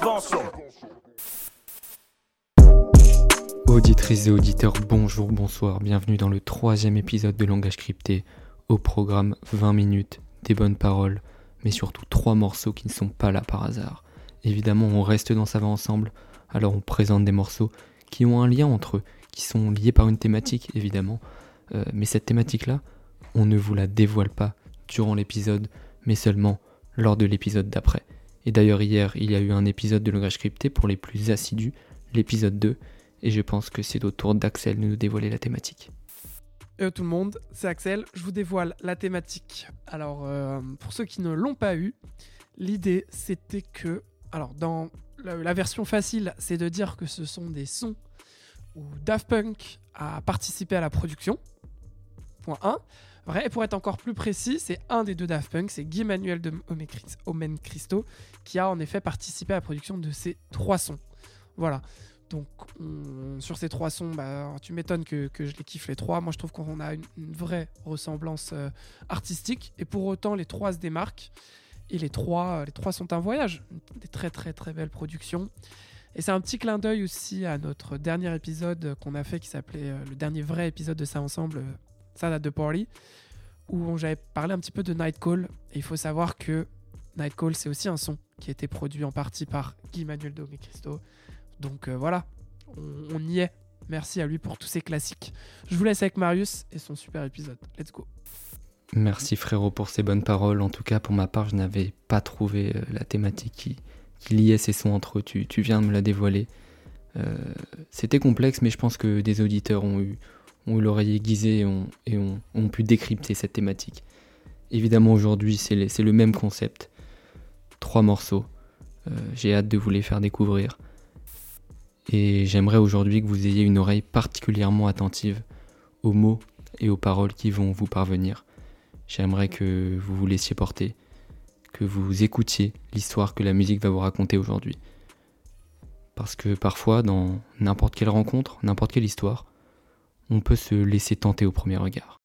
avançons. Auditrices et auditeurs, bonjour, bonsoir, bienvenue dans le troisième épisode de Langage Crypté. Au programme 20 minutes, des bonnes paroles, mais surtout trois morceaux qui ne sont pas là par hasard. Évidemment, on reste dans Ça va ensemble, alors on présente des morceaux qui ont un lien entre eux, qui sont liés par une thématique, évidemment. Euh, mais cette thématique-là, on ne vous la dévoile pas durant l'épisode, mais seulement lors de l'épisode d'après. Et d'ailleurs, hier, il y a eu un épisode de Langage Crypté pour les plus assidus, l'épisode 2, et je pense que c'est au tour d'Axel de nous dévoiler la thématique. Hello tout le monde, c'est Axel, je vous dévoile la thématique. Alors, euh, pour ceux qui ne l'ont pas eu, l'idée c'était que, alors dans la, la version facile, c'est de dire que ce sont des sons où Daft Punk a participé à la production. Point 1. Vrai, et pour être encore plus précis, c'est un des deux Daft Punk, c'est Guy Manuel de Omen Christo, qui a en effet participé à la production de ces trois sons. Voilà. Donc, on- sur ces trois sons, bah, tu m'étonnes que, je les kiffe les trois. Moi, je trouve qu'on a une, vraie ressemblance euh, artistique. Et pour autant, les trois se démarquent. Et les trois, euh, sont un voyage. Des très, très, très belles productions. Et c'est un petit clin d'œil aussi à notre dernier épisode qu'on a fait qui s'appelait euh, le dernier vrai épisode de Ça Ensemble, Ça date de Party, où j'avais parlé un petit peu de Nightcall. Et il faut savoir que Nightcall, c'est aussi un son qui a été produit en partie par Guy Manuel Christo. Donc euh, voilà, on, y est. Merci à lui pour tous ces classiques. Je vous laisse avec Marius et son super épisode. Let's go. Merci frérot pour ces bonnes paroles. En tout cas, pour ma part, je n'avais pas trouvé euh, la thématique qui, qui liait ces sons entre eux. Tu, tu viens de me la dévoiler. Euh, C'était complexe, mais je pense que des auditeurs ont eu, ont eu l'oreille aiguisée et, ont, pu décrypter cette thématique. Évidemment, aujourd'hui, c'est le, c'est le même concept. Trois morceaux. Euh, J'ai hâte de vous les faire découvrir. Et j'aimerais aujourd'hui que vous ayez une oreille particulièrement attentive aux mots et aux paroles qui vont vous parvenir. J'aimerais que vous vous laissiez porter, que vous écoutiez l'histoire que la musique va vous raconter aujourd'hui. Parce que parfois, dans n'importe quelle rencontre, n'importe quelle histoire, on peut se laisser tenter au premier regard.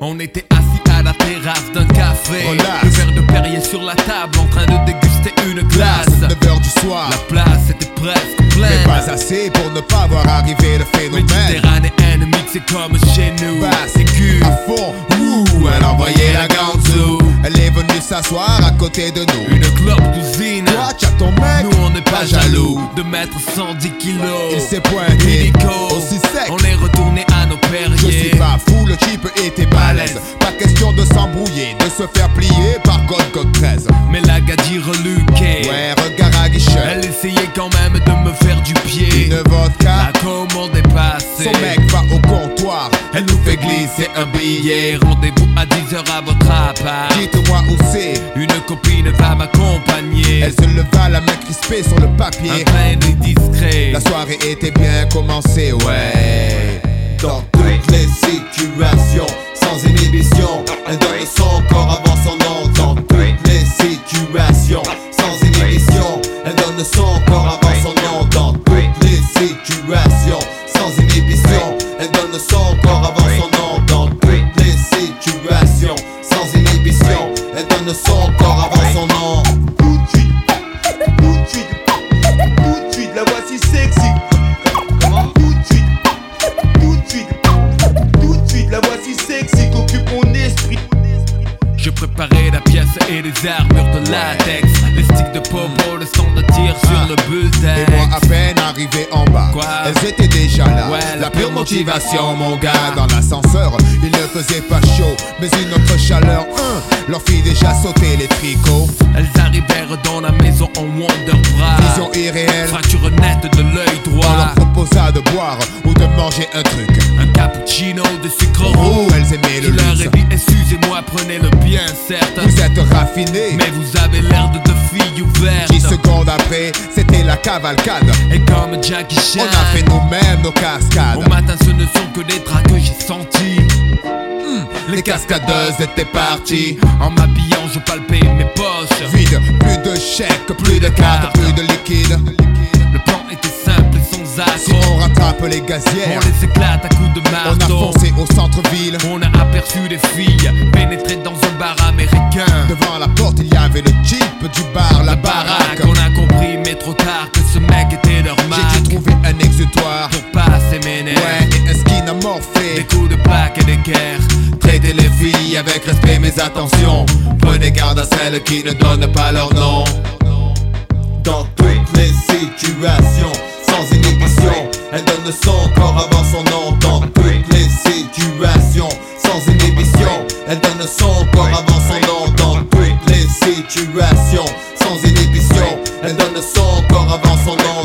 On était assis à la terrasse d'un café Relax. Le verre de Perrier sur la table en train de déguster une glace 9h du soir, La place était presque mais pas assez pour ne pas voir arriver le phénomène. Méditerranéenne mixée comme chez nous Bah, C'est cul À fond, ouh, elle envoyait la ganzou. Elle est venue s'asseoir à côté de nous. Une clope cousine Toi, tu ton mec, Nous on n'est pas jaloux de mettre 110 kilos il s'est pointé. Aussi sec. On est retourné à nos Je suis pas fou, le type était balèze. Pas question de s'embrouiller, de se faire plier par God God 13. Mais la gadie reluquée Ouais, regard à guichet. Elle essayait quand même vodka, La commande est passée son mec va au comptoir. Elle nous fait glisser un billet Rendez-vous à 10h à votre appart Dites-moi où c'est. Une copine va m'accompagner Elle se leva, la main crispée sur le Un papier. train est discret La soirée était bien commencée, ouais. Dans toutes les situations, sans inhibition, elle donne son corps avant arrivé en bas. Quoi? Elles étaient déjà là. Ouais, La la pure motivation mon gars. Dans l'ascenseur il ne faisait pas chaud Mais une autre chaleur hein, Leur fit déjà sauter les tricots. Elles arrivèrent dans la maison en Wonder Bra Vision irréelle. Fracture nette de l'œil On droit leur proposa de boire Ou de manger un truc. Un cappuccino de sucre Oh roux. elles aimaient le leur luxe. ai dit excusez-moi prenez-le bien certes Vous êtes raffinés. Mais vous avez l'air de deux filles ouvertes. 10 secondes après C'était la cavalcade. Et comme Jackie Chan. On a fait nous-mêmes nos cascades. Au matin ce ne sont que des draps que j'ai sentis. Les cascadeuses étaient parties. En m'habillant je palpais mes poches. Vide, plus de chèques, plus de cartes, plus de liquide Si on rattrape les gazières, On les éclate à coups de on a marteau. foncé au centre-ville. On a aperçu des filles pénétrer dans un bar américain. Devant la porte, il y avait le jeep du bar, la La baraque. on a compris, mais trop tard, que ce mec était leur J'ai dû trouver un exutoire. Pour passer mes nerfs. Ouais, et un skin Des amorphé. coups de plaque et d'équerre. Traitez les filles avec respect, mais attention. Prenez garde à celles qui ne donnent pas leur nom. Dans toutes les situations, sans inhibition, elle donne son corps avant son nom. Dans toutes les situations, sans inhibition, elle donne son corps avant son nom. Dans toutes les situations, sans inhibition, elle donne son corps avant son nom.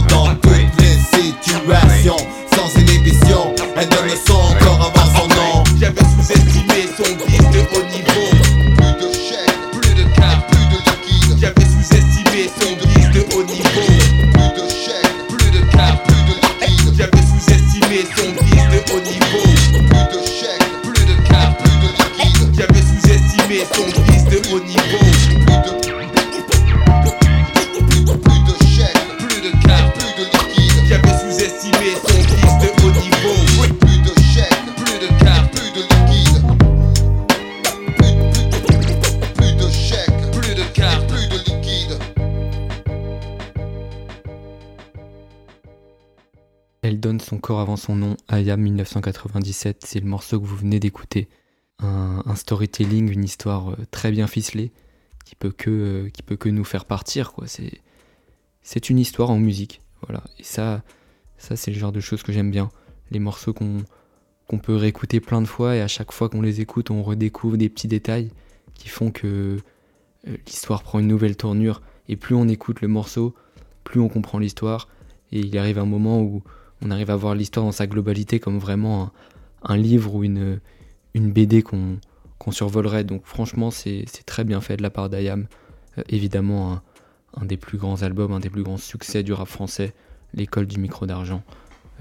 Elle donne son corps avant son nom, Aya 1997, c'est le morceau que vous venez d'écouter. Un, storytelling, une histoire euh, très bien ficelée, qui peut que, euh, peut que nous faire partir, quoi. C'est, c'est une histoire en musique, voilà. Et ça, ça c'est le genre de choses que j'aime bien. Les morceaux qu'on, qu'on peut réécouter plein de fois, et à chaque fois qu'on les écoute, on redécouvre des petits détails qui font que euh, l'histoire prend une nouvelle tournure. Et plus on écoute le morceau, plus on comprend l'histoire. Et il arrive un moment où on arrive à voir l'histoire dans sa globalité comme vraiment un, livre ou une, BD qu'on survolerait. Donc franchement, c'est très bien fait de la part d'Ayam. Euh, évidemment, un, un des plus grands albums, un des plus grands succès du rap français, l'école du micro d'argent,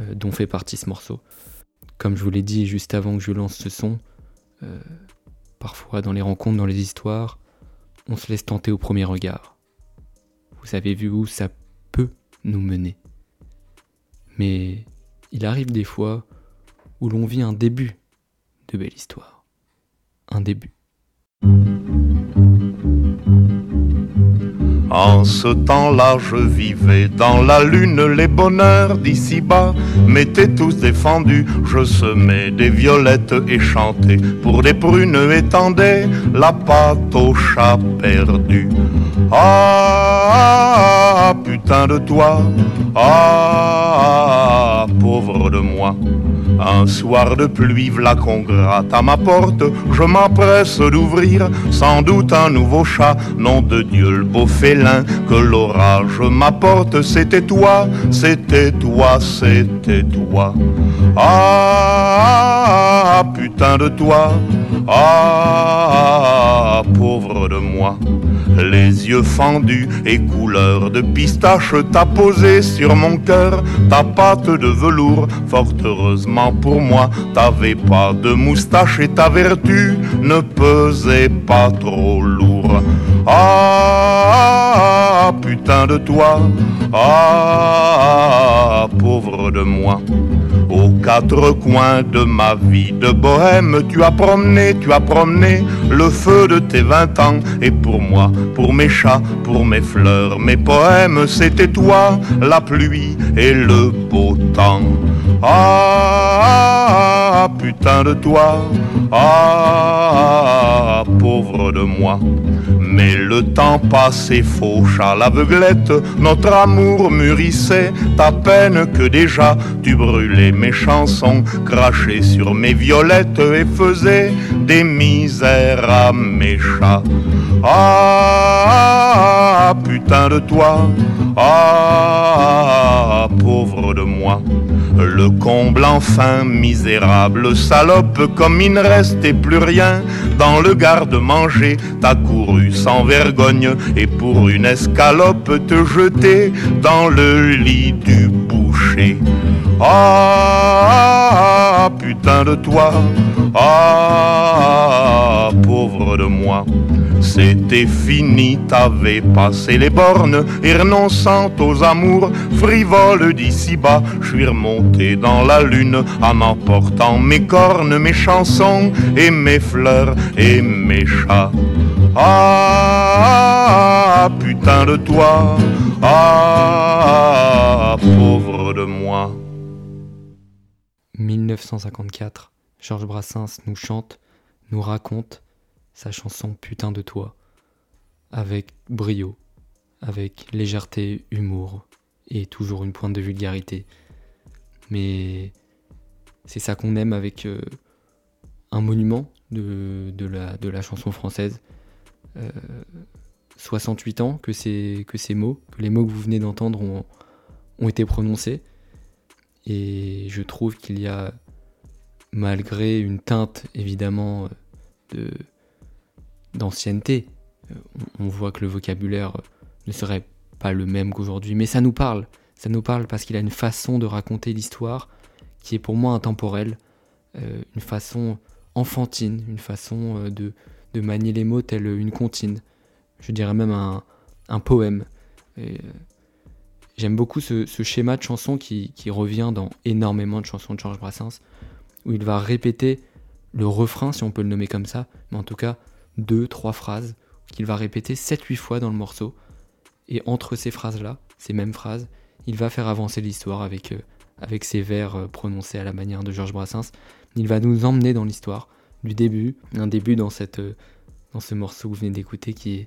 euh, dont fait partie ce morceau. Comme je vous l'ai dit juste avant que je lance ce son, euh, parfois dans les rencontres, dans les histoires, on se laisse tenter au premier regard. Vous avez vu où ça peut nous mener. Mais il arrive des fois où l'on vit un début de belle histoire. Un début. En ce temps-là, je vivais dans la lune, les bonheurs d'ici-bas m'étaient tous défendus. Je semais des violettes et chantais pour des prunes étendais la pâte au chat perdu. Ah, putain de toi, ah, pauvre de moi. Un soir de pluie, v'là qu'on gratte à ma porte, je m'empresse d'ouvrir, sans doute un nouveau chat, nom de Dieu le beau félin, que l'orage m'apporte, c'était toi, c'était toi, c'était toi. Ah, putain de toi, ah, pauvre de moi. Les yeux fendus et couleur de pistache, t'as posé sur mon cœur ta patte de velours. Fort heureusement pour moi, t'avais pas de moustache et ta vertu ne pesait pas trop lourd. Ah, putain de toi, ah, pauvre de moi. Aux quatre coins de ma vie de bohème, tu as promené, tu as promené le feu de tes vingt ans. Et pour moi, pour mes chats, pour mes fleurs, mes poèmes, c'était toi, la pluie et le beau temps. Ah, putain de toi, ah, pauvre de moi. Mais le temps passé fauche à l'aveuglette, notre amour mûrissait, ta peine que déjà tu brûlais mes chansons, crachais sur mes violettes et faisais des misères à mes chats. Ah, putain de toi, ah, pauvre de moi. Le comble enfin misérable salope, comme il ne restait plus rien dans le garde-manger, t'as couru sans vergogne et pour une escalope te jeter dans le lit du boucher. Ah, putain de toi, ah, pauvre de moi. C'était fini, t'avais passé les bornes et renonçant aux amours frivoles d'ici-bas, je suis remonté dans la lune en emportant mes cornes, mes chansons et mes fleurs et mes chats. Ah, putain de toi, ah, pauvre de moi. 1954, Georges Brassens nous chante, nous raconte sa chanson Putain de toi, avec brio, avec légèreté, humour et toujours une pointe de vulgarité. Mais c'est ça qu'on aime avec euh, un monument de, de, la, de, la, chanson française. Euh, 68 ans que ces, que ces mots, que les mots que vous venez d'entendre ont, ont été prononcés. Et je trouve qu'il y a, malgré une teinte évidemment de, d'ancienneté, euh, on voit que le vocabulaire ne serait pas le même qu'aujourd'hui, mais ça nous parle. Ça nous parle parce qu'il a une façon de raconter l'histoire qui est pour moi intemporelle, euh, une façon enfantine, une façon euh, de, de, manier les mots telle une comptine. Je dirais même un, un poème. Euh, J'aime beaucoup ce, ce, schéma de chanson qui, qui, revient dans énormément de chansons de Georges Brassens, où il va répéter le refrain, si on peut le nommer comme ça, mais en tout cas deux, trois phrases qu'il va répéter 7-8 fois dans le morceau. Et entre ces phrases-là, ces mêmes phrases, il va faire avancer l'histoire avec, euh, avec ses vers euh, prononcés à la manière de Georges Brassens. Il va nous emmener dans l'histoire du début, un début dans, cette, euh, dans ce morceau que vous venez d'écouter qui est,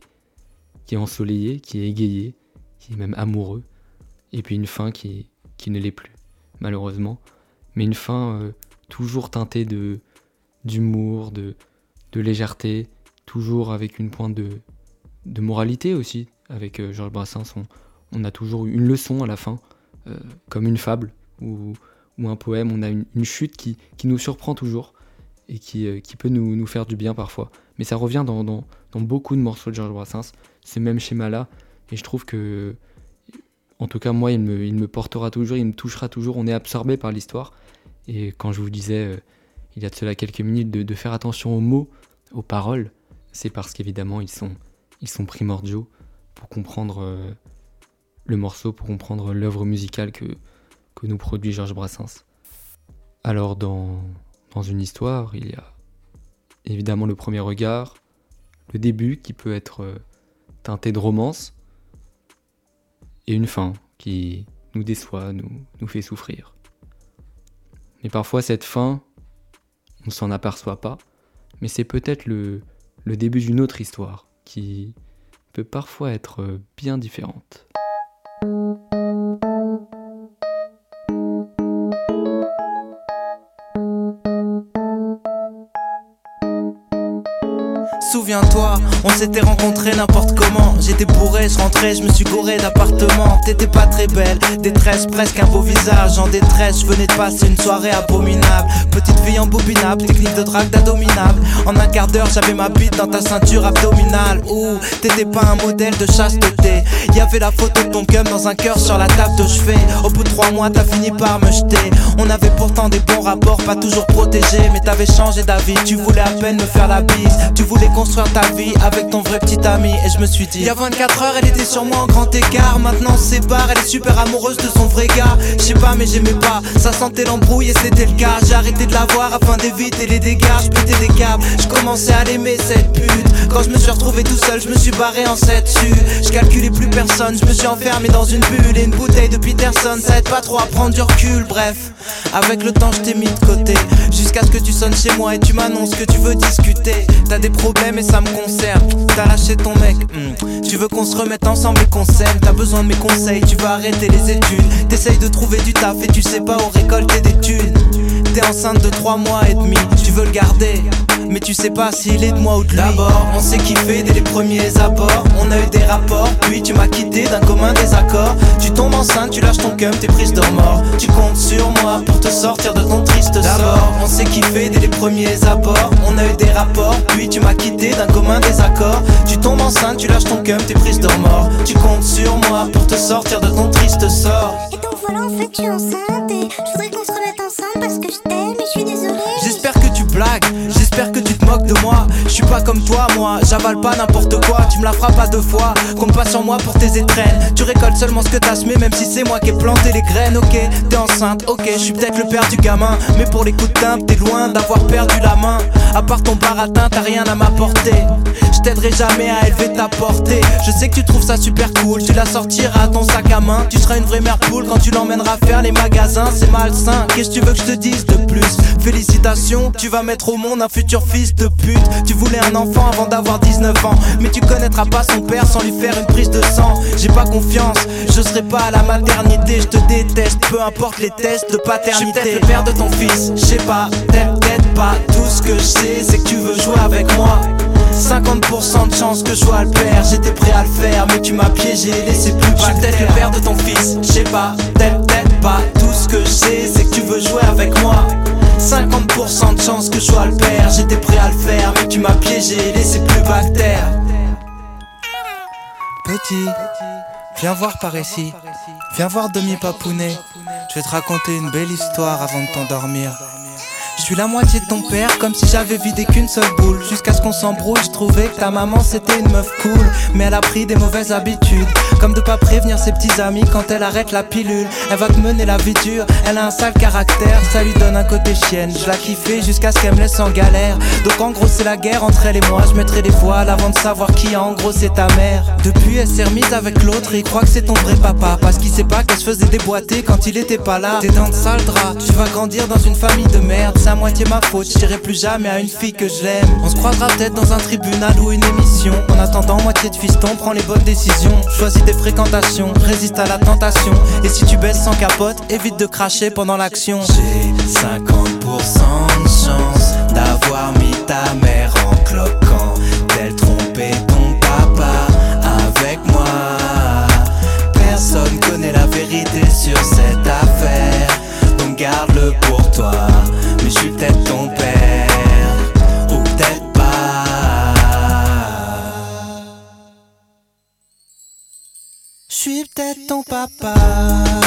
qui est ensoleillé, qui est égayé, qui est même amoureux, et puis une fin qui, qui ne l'est plus, malheureusement, mais une fin euh, toujours teintée d'humour, de légèreté, toujours avec une pointe de, moralité aussi. Avec euh, Georges Brassens, on, a toujours une leçon à la fin, euh, comme une fable ou, un poème. On a une, chute qui, nous surprend toujours et qui, euh, peut nous, faire du bien parfois. Mais ça revient dans, beaucoup de morceaux de Georges Brassens, ce même schéma-là. Et je trouve que, en tout cas, moi, il me, portera toujours, il me touchera toujours. On est absorbé par l'histoire. Et quand je vous disais, il y a de cela quelques minutes, de faire attention aux mots, aux paroles, c'est parce qu'évidemment ils sont, primordiaux pour comprendre euh, le morceau, pour comprendre l'œuvre musicale que, que nous produit Georges Brassens. Alors dans, dans une histoire, il y a évidemment le premier regard, le début qui peut être euh, teinté de romance, et une fin qui nous déçoit, nous, nous fait souffrir. Mais parfois cette fin, on ne s'en aperçoit pas, mais c'est peut-être le, le début d'une autre histoire qui peut parfois être bien différente. On s'était rencontrés n'importe comment. J'étais bourré, je rentrais, je me suis gouré d'appartement. T'étais pas très belle, détresse, presque un beau visage en détresse. Je venais de passer une soirée abominable. Petite fille embobinable, technique de drague d'adominable. En un quart d'heure, j'avais ma bite dans ta ceinture abdominale. Ouh, t'étais pas un modèle de chasteté. Y'avait la photo de ton cum dans un cœur sur la table de chevet. Au bout de trois mois, t'as fini par me jeter. On avait pourtant des bons rapports, pas toujours protégés. Mais t'avais changé d'avis, tu voulais à peine me faire la bise. Tu voulais construire ta vie avec ton vrai petit ami. Et je me suis dit, il y a 24 heures elle était sur moi en grand écart. Maintenant on se sépare, elle est super amoureuse de son vrai gars. Je sais pas mais j'aimais pas, ça sentait l'embrouille et c'était le cas. J'ai arrêté de la voir afin d'éviter les dégâts. Je pétais des câbles, je commençais à l'aimer cette pute. Quand je me suis retrouvé tout seul, je me suis barré en 7 dessus Je calculais plus personne, je me suis enfermé dans une bulle Et une bouteille de Peterson, ça aide pas trop à prendre du recul Bref, avec le temps je t'ai mis de côté. Jusqu'à ce que tu sonnes chez moi et tu m'annonces que tu veux discuter. T'as des problèmes et ça me concerne. T'as lâché ton mec, mm. tu veux qu'on se remette ensemble et qu'on s'aime. T'as besoin de mes conseils, tu vas arrêter les études. T'essayes de trouver du taf et tu sais pas où récolter des thunes. T'es enceinte de 3 mois et demi, tu veux le garder. Mais tu sais pas s'il est de moi ou de lui. D'abord, on s'est kiffé dès les premiers abords. On a eu des rapports, puis tu m'as quitté d'un commun désaccord. Tu tombes enceinte, tu lâches ton cum, t'es prise de mort. Tu comptes sur moi pour te sortir de ton triste sort. On s'est kiffé dès les premiers abords. On a eu des rapports, puis tu m'as quitté d'un commun désaccord. Tu tombes enceinte, tu lâches ton cum, t'es prise de mort. Tu comptes sur moi pour te sortir de ton triste sort. Et donc voilà, en fait, que je suis enceinte et je voudrais qu'on se remette ensemble parce que je t'aime de moi. Je suis pas comme toi, moi, j'avale pas n'importe quoi. Tu me la feras pas deux fois, compte pas sur moi pour tes étrennes. Tu récoltes seulement ce que t'as semé, même si c'est moi qui ai planté les graines. Ok, t'es enceinte, ok, je suis peut-être le père du gamin. Mais pour les coups de timbre, t'es loin d'avoir perdu la main. À part ton baratin, t'as rien à m'apporter. Je t'aiderai jamais à élever ta portée. Je sais que tu trouves ça super cool, tu la sortiras ton sac à main. Tu seras une vraie mère poule quand tu l'emmèneras faire les magasins. C'est malsain, qu'est-ce que tu veux que je te dise de plus? Félicitations, tu vas mettre au monde un futur fils de pute. Tu voulais un enfant avant d'avoir 19 ans, mais tu connaîtras pas son père sans lui faire une prise de sang. J'ai pas confiance, je serai pas à la maternité, je te déteste, peu importe les tests de paternité. Je suis le père de ton fils, je sais pas, peut-être pas. Tout ce que je sais, c'est que tu veux jouer avec moi. 50% de chance que je sois le père, j'étais prêt à le faire, mais tu m'as piégé, laissé plus. Je peut-être le père de ton fils, je sais pas, peut-être pas. Tout ce que je sais, c'est que tu veux jouer avec moi. 50% de chance que je sois le père, j'étais prêt à le faire, mais tu m'as piégé, laissé plus bactère. Petit, viens voir par ici, viens voir demi-papounet. Je vais te raconter une belle histoire avant de t'endormir. Je suis la moitié de ton père, comme si j'avais vidé qu'une seule boule. Jusqu'à ce qu'on s'embrouille, je trouvais que ta maman c'était une meuf cool. Mais elle a pris des mauvaises habitudes, comme de pas prévenir ses petits amis quand elle arrête la pilule. Elle va te mener la vie dure, elle a un sale caractère, ça lui donne un côté chienne. Je la kiffais jusqu'à ce qu'elle me laisse en galère. Donc en gros, c'est la guerre entre elle et moi. Je mettrai des voiles avant de savoir qui en gros c'est ta mère. Depuis, elle s'est remise avec l'autre et il croit que c'est ton vrai papa. Parce qu'il sait pas qu'elle se faisait déboîter quand il était pas là. T'es dans le sale drap, tu vas grandir dans une famille de merde c'est à moitié ma faute, je plus jamais à une fille que j'aime. On se croisera peut-être dans un tribunal ou une émission. En attendant, moitié de fiston, prends les bonnes décisions. Choisis des fréquentations, résiste à la tentation. Et si tu baisses sans capote, évite de cracher pendant l'action. J'ai 50% de chance d'avoir mis ta mère en cloquant. D'elle tromper ton papa avec moi. Personne connaît la vérité sur cette suis peut-être